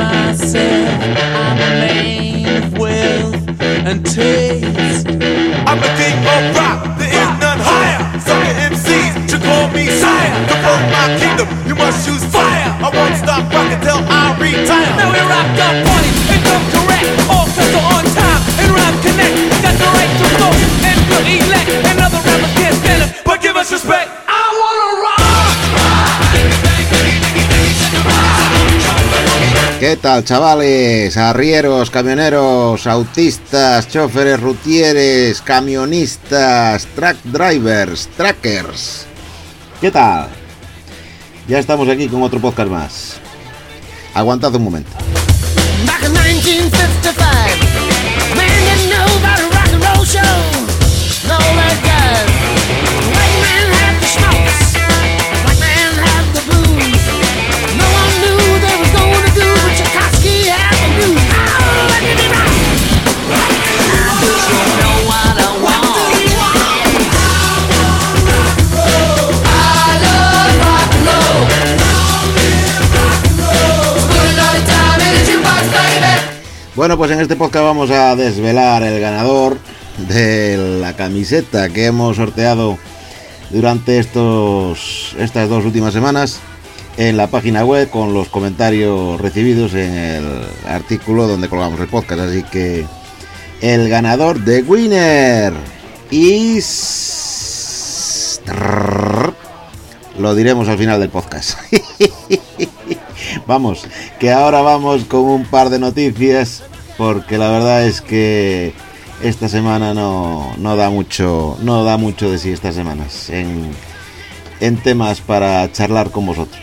myself I'm a man of with and take ¿Qué tal, chavales? Arrieros, camioneros, autistas, choferes, rutieres, camionistas, track drivers, trackers. ¿Qué tal? Ya estamos aquí con otro podcast más. Aguantad un momento. Pues en este podcast vamos a desvelar el ganador de la camiseta que hemos sorteado durante estos, estas dos últimas semanas en la página web con los comentarios recibidos en el artículo donde colgamos el podcast. Así que el ganador de Winner is... Lo diremos al final del podcast. vamos, que ahora vamos con un par de noticias porque la verdad es que esta semana no, no da mucho no da mucho de sí estas semanas en, en temas para charlar con vosotros.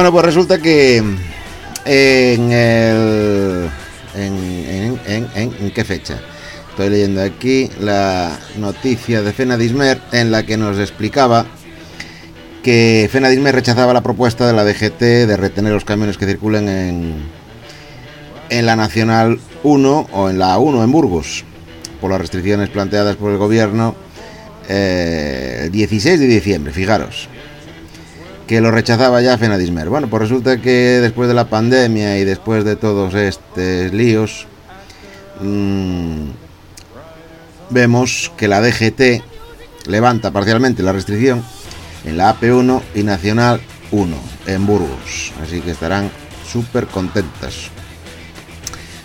Bueno, pues resulta que en el... En, en, qué fecha? Estoy leyendo aquí la noticia de Fenadismer en la que nos explicaba que Fenadismer rechazaba la propuesta de la DGT de retener los camiones que circulen en, en la Nacional 1 o en la 1 en Burgos por las restricciones planteadas por el gobierno eh, el 16 de diciembre, fijaros que lo rechazaba ya Fenadismer. Bueno, pues resulta que después de la pandemia y después de todos estos líos, mmm, vemos que la DGT levanta parcialmente la restricción en la AP1 y Nacional 1 en Burgos. Así que estarán súper contentas.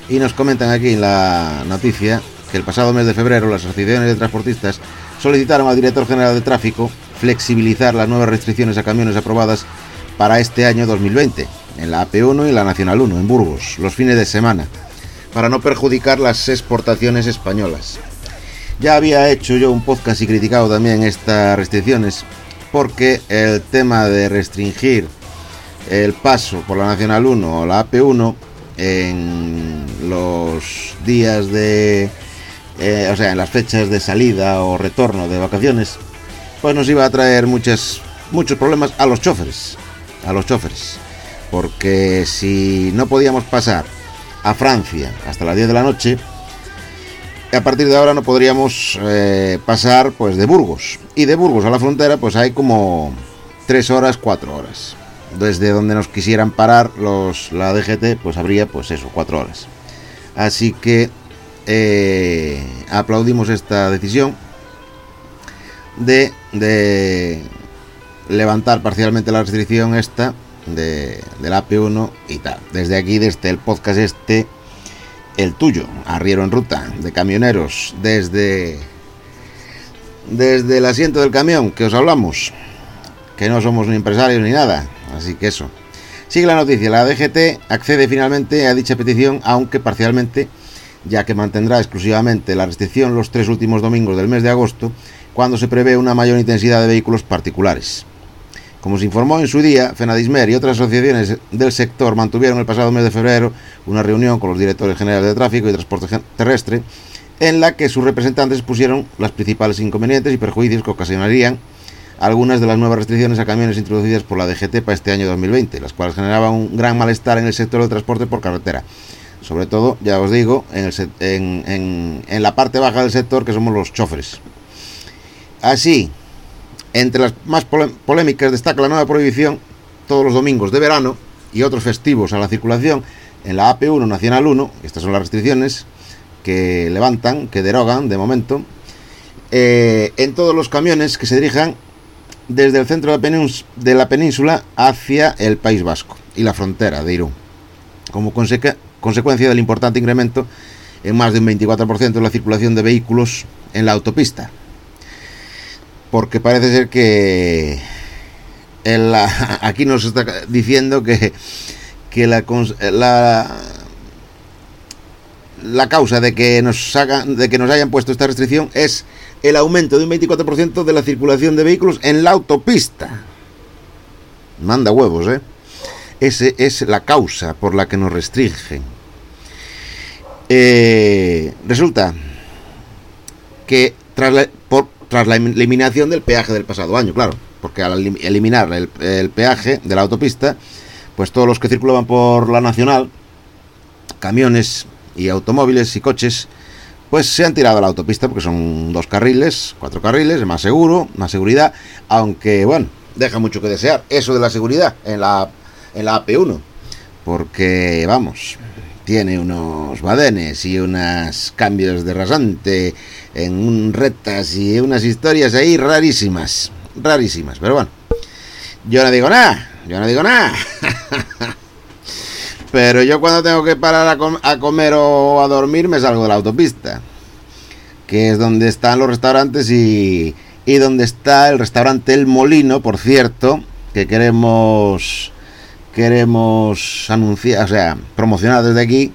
Y nos comentan aquí en la noticia que el pasado mes de febrero las asociaciones de transportistas solicitaron al director general de tráfico flexibilizar las nuevas restricciones a camiones aprobadas para este año 2020 en la AP1 y la Nacional 1 en Burgos, los fines de semana, para no perjudicar las exportaciones españolas. Ya había hecho yo un podcast y criticado también estas restricciones porque el tema de restringir el paso por la Nacional 1 o la AP1 en los días de, eh, o sea, en las fechas de salida o retorno de vacaciones, pues nos iba a traer muchas, muchos problemas a los choferes, a los choferes, porque si no podíamos pasar a Francia hasta las 10 de la noche, a partir de ahora no podríamos eh, pasar pues de Burgos. Y de Burgos a la frontera pues hay como 3 horas, 4 horas. Desde donde nos quisieran parar los, la DGT pues habría pues eso, 4 horas. Así que eh, aplaudimos esta decisión de, de levantar parcialmente la restricción esta de, del AP1 y tal. Desde aquí, desde el podcast este, el tuyo, Arriero en Ruta, de camioneros, desde, desde el asiento del camión que os hablamos, que no somos ni empresarios ni nada, así que eso. Sigue la noticia, la DGT accede finalmente a dicha petición, aunque parcialmente, ya que mantendrá exclusivamente la restricción los tres últimos domingos del mes de agosto, cuando se prevé una mayor intensidad de vehículos particulares. Como se informó en su día, Fenadismer y otras asociaciones del sector mantuvieron el pasado mes de febrero una reunión con los directores generales de tráfico y transporte terrestre en la que sus representantes pusieron los principales inconvenientes y perjuicios que ocasionarían algunas de las nuevas restricciones a camiones introducidas por la DGT para este año 2020, las cuales generaban un gran malestar en el sector del transporte por carretera. Sobre todo, ya os digo, en, en, en la parte baja del sector que somos los choferes. Así, entre las más polémicas destaca la nueva prohibición todos los domingos de verano y otros festivos a la circulación en la AP1 Nacional 1, estas son las restricciones que levantan, que derogan de momento, eh, en todos los camiones que se dirijan desde el centro de la península hacia el País Vasco y la frontera de Irún, como consecuencia del importante incremento en más de un 24% de la circulación de vehículos en la autopista, porque parece ser que aquí nos está diciendo que, que la, la, causa de que, nos hagan, de que nos hayan puesto esta restricción es el aumento de un 24% de la circulación de vehículos en la autopista. Manda huevos, ¿eh? Esa es la causa por la que nos restringen. Eh, resulta que tras la, por, tras la eliminación del peaje del pasado año, claro, porque al eliminar el, peaje de la autopista, pues todos los que circulaban por la nacional, camiones y automóviles y coches, pues se han tirado a la autopista porque son dos carriles, cuatro carriles, es más seguro, más seguridad, aunque bueno, deja mucho que desear eso de la seguridad en la, en la AP1, porque vamos, tiene unos badenes y unos cambios de rasante en un retas y unas historias ahí rarísimas, rarísimas, pero bueno, yo no digo nada, yo no digo nada. pero yo cuando tengo que parar a, a, comer o a dormir me salgo de la autopista, que es donde están los restaurantes y, y donde está el restaurante El Molino, por cierto, que queremos queremos anunciar, o sea, promocionar desde aquí,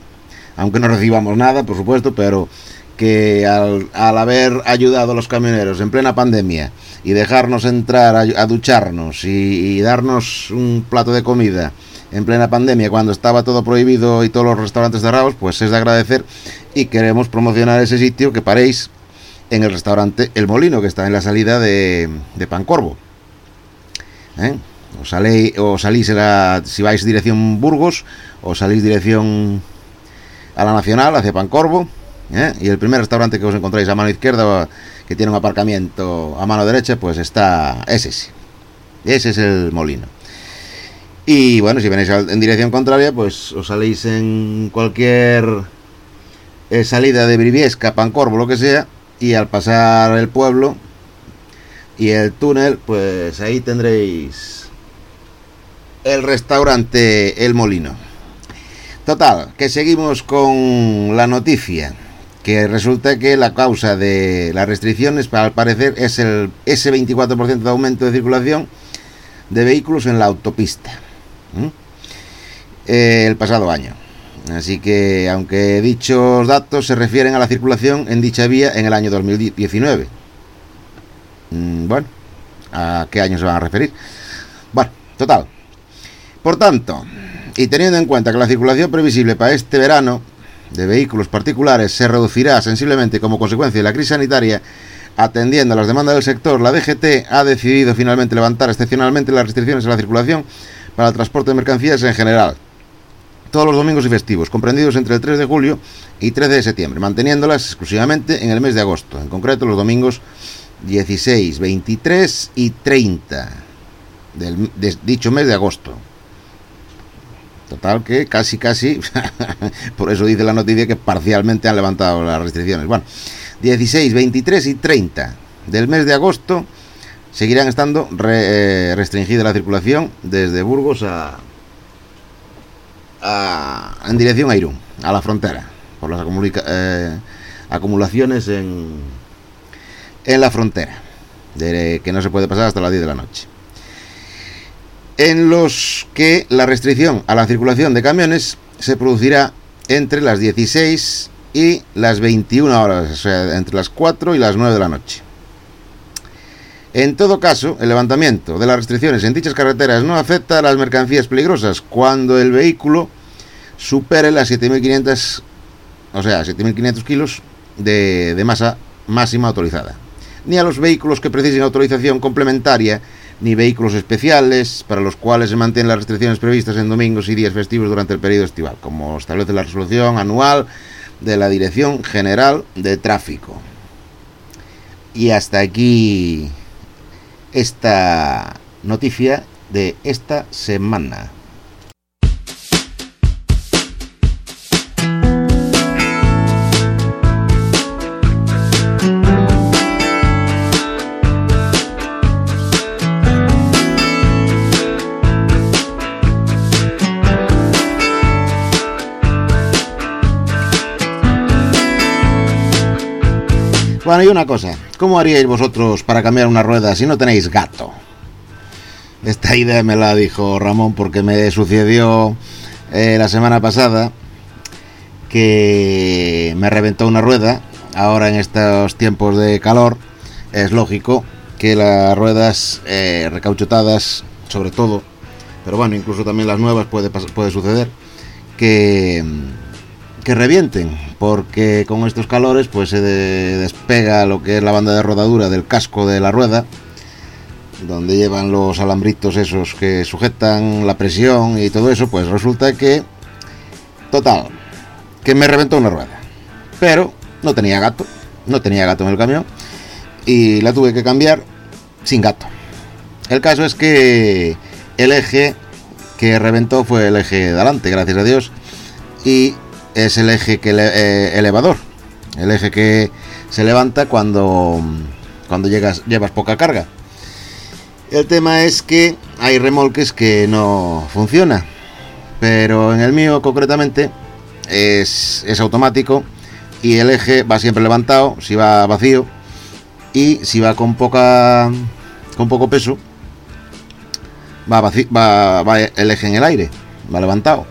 aunque no recibamos nada, por supuesto, pero que al, haber ayudado a los camioneros en plena pandemia y dejarnos entrar a, ducharnos y, darnos un plato de comida en plena pandemia cuando estaba todo prohibido y todos los restaurantes cerrados, pues es de agradecer y queremos promocionar ese sitio que paréis en el restaurante El Molino, que está en la salida de, de Pancorvo. ¿Eh? O, salí, o salís si vais dirección Burgos o salís dirección a la Nacional, hacia Pancorvo. ¿eh? Y el primer restaurante que os encontráis a mano izquierda, que tiene un aparcamiento a mano derecha, pues está ese. Ese es el molino. Y bueno, si venís en dirección contraria, pues os salís en cualquier eh, salida de Briviesca, Pancorvo, lo que sea, y al pasar el pueblo y el túnel, pues ahí tendréis el restaurante El Molino. Total, que seguimos con la noticia, que resulta que la causa de las restricciones, al parecer, es el, ese 24% de aumento de circulación de vehículos en la autopista. Eh, el pasado año. Así que, aunque dichos datos se refieren a la circulación en dicha vía en el año 2019. Mm, bueno, ¿a qué año se van a referir? Bueno, total, por tanto, y teniendo en cuenta que la circulación previsible para este verano de vehículos particulares se reducirá sensiblemente como consecuencia de la crisis sanitaria, atendiendo a las demandas del sector, la DGT ha decidido finalmente levantar excepcionalmente las restricciones a la circulación para el transporte de mercancías en general. todos los domingos y festivos, comprendidos entre el 3 de julio y 13 de septiembre, manteniéndolas exclusivamente en el mes de agosto, en concreto los domingos 16, 23 y 30 del de dicho mes de agosto. Total que casi, casi, por eso dice la noticia que parcialmente han levantado las restricciones. Bueno, 16, 23 y 30 del mes de agosto seguirán estando re, eh, restringida la circulación desde Burgos a, a, en dirección a Irún, a la frontera, por las eh, acumulaciones en, en la frontera, de, que no se puede pasar hasta las 10 de la noche. En los que la restricción a la circulación de camiones se producirá entre las 16 y las 21 horas, o sea, entre las 4 y las 9 de la noche. En todo caso, el levantamiento de las restricciones en dichas carreteras no afecta a las mercancías peligrosas cuando el vehículo supere las 7.500, o sea, 7.500 kilos de, de masa máxima autorizada, ni a los vehículos que precisen autorización complementaria, ni vehículos especiales para los cuales se mantienen las restricciones previstas en domingos y días festivos durante el periodo estival, como establece la resolución anual de la Dirección General de Tráfico. Y hasta aquí esta noticia de esta semana. Bueno, y una cosa, ¿cómo haríais vosotros para cambiar una rueda si no tenéis gato? Esta idea me la dijo Ramón porque me sucedió eh, la semana pasada que me reventó una rueda. Ahora en estos tiempos de calor es lógico que las ruedas eh, sobre todo, pero bueno, incluso también las nuevas puede, puede suceder, que que revienten, porque con estos calores pues se despega lo que es la banda de rodadura del casco de la rueda, donde llevan los alambritos esos que sujetan la presión y todo eso, pues resulta que, total, que me reventó una rueda. Pero no tenía gato, no tenía gato en el camión y la tuve que cambiar sin gato. El caso es que el eje que reventó fue el eje de adelante, gracias a Dios, y es el eje que eh, elevador, el eje que se levanta cuando, cuando llegas, llevas poca carga. El tema es que hay remolques que no funciona, pero en el mío concretamente es, es automático y el eje va siempre levantado, si va vacío y si va con poca con poco peso va, va, va el eje en el aire, va levantado.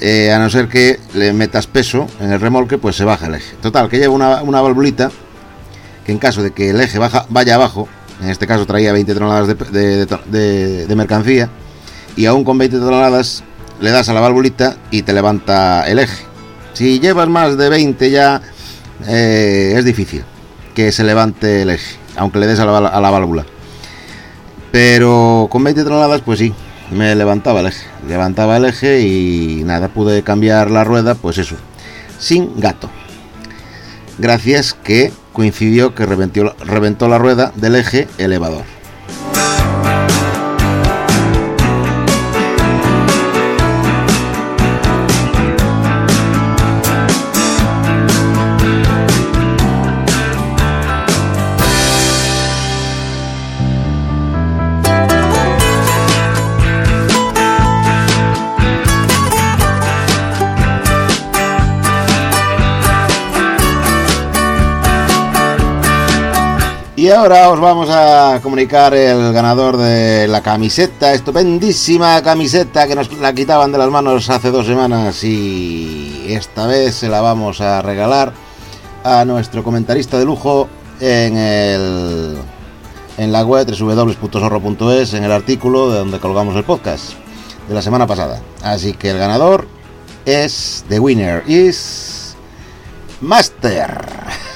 Eh, a no ser que le metas peso en el remolque, pues se baja el eje. Total, que lleva una, una valvulita que en caso de que el eje baja, vaya abajo, en este caso traía 20 toneladas de, mercancía, y aún con 20 toneladas le das a la valvulita y te levanta el eje. Si llevas más de 20 ya eh, es difícil que se levante el eje, aunque le des a la, a la válvula. Pero con 20 toneladas, pues sí, me levantaba el eje. Levantaba el eje y nada, pude cambiar la rueda, pues eso, sin gato. Gracias que coincidió que reventó, reventó la rueda del eje elevador. Y ahora os vamos a comunicar el ganador de la camiseta, estupendísima camiseta que nos la quitaban de las manos hace dos semanas y esta vez se la vamos a regalar a nuestro comentarista de lujo en el en la web www.zorro.es en el artículo de donde colgamos el podcast de la semana pasada. Así que el ganador es The Winner is Master.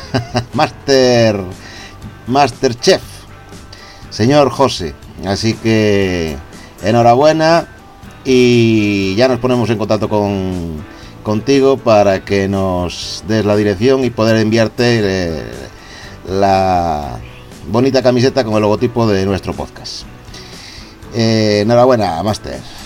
Master Masterchef, señor José. Así que enhorabuena y ya nos ponemos en contacto con, contigo para que nos des la dirección y poder enviarte eh, la bonita camiseta con el logotipo de nuestro podcast. Eh, enhorabuena, Master.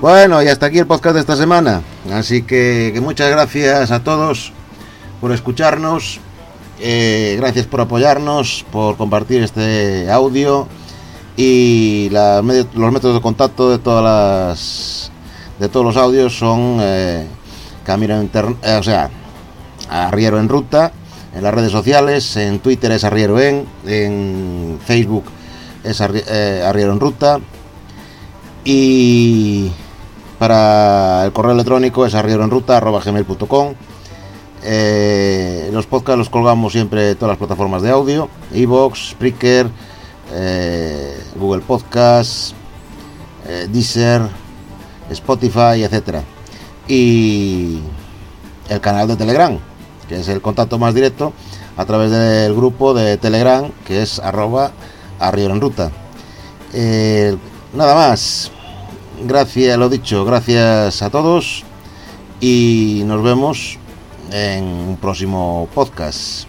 Bueno, y hasta aquí el podcast de esta semana. Así que, muchas gracias a todos por escucharnos. Eh, gracias por apoyarnos, por compartir este audio y los métodos de contacto de todas las de todos los audios son eh, Camino Internet, eh, o sea, Arriero en Ruta, en las redes sociales, en Twitter es Arriero en, en Facebook es Arriero en Ruta y para el correo electrónico es arrieroenruta.gmail.com eh, Los podcasts los colgamos siempre en todas las plataformas de audio, Evox, Spreaker, eh, Google Podcasts, eh, Deezer, Spotify, etcétera. Y el canal de Telegram, que es el contacto más directo a través del grupo de Telegram, que es arroba arrieroenruta. nada más gracias, lo dicho, gracias a todos y nos vemos en un próximo podcast.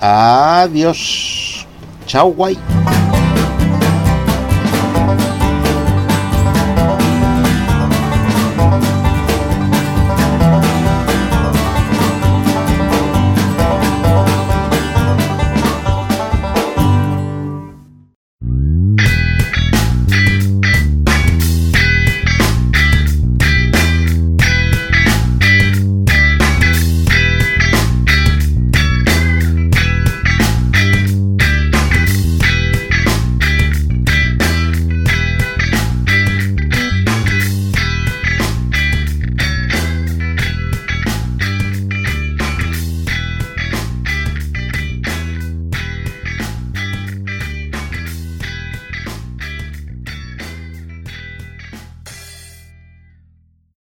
Adiós. Chao, guay.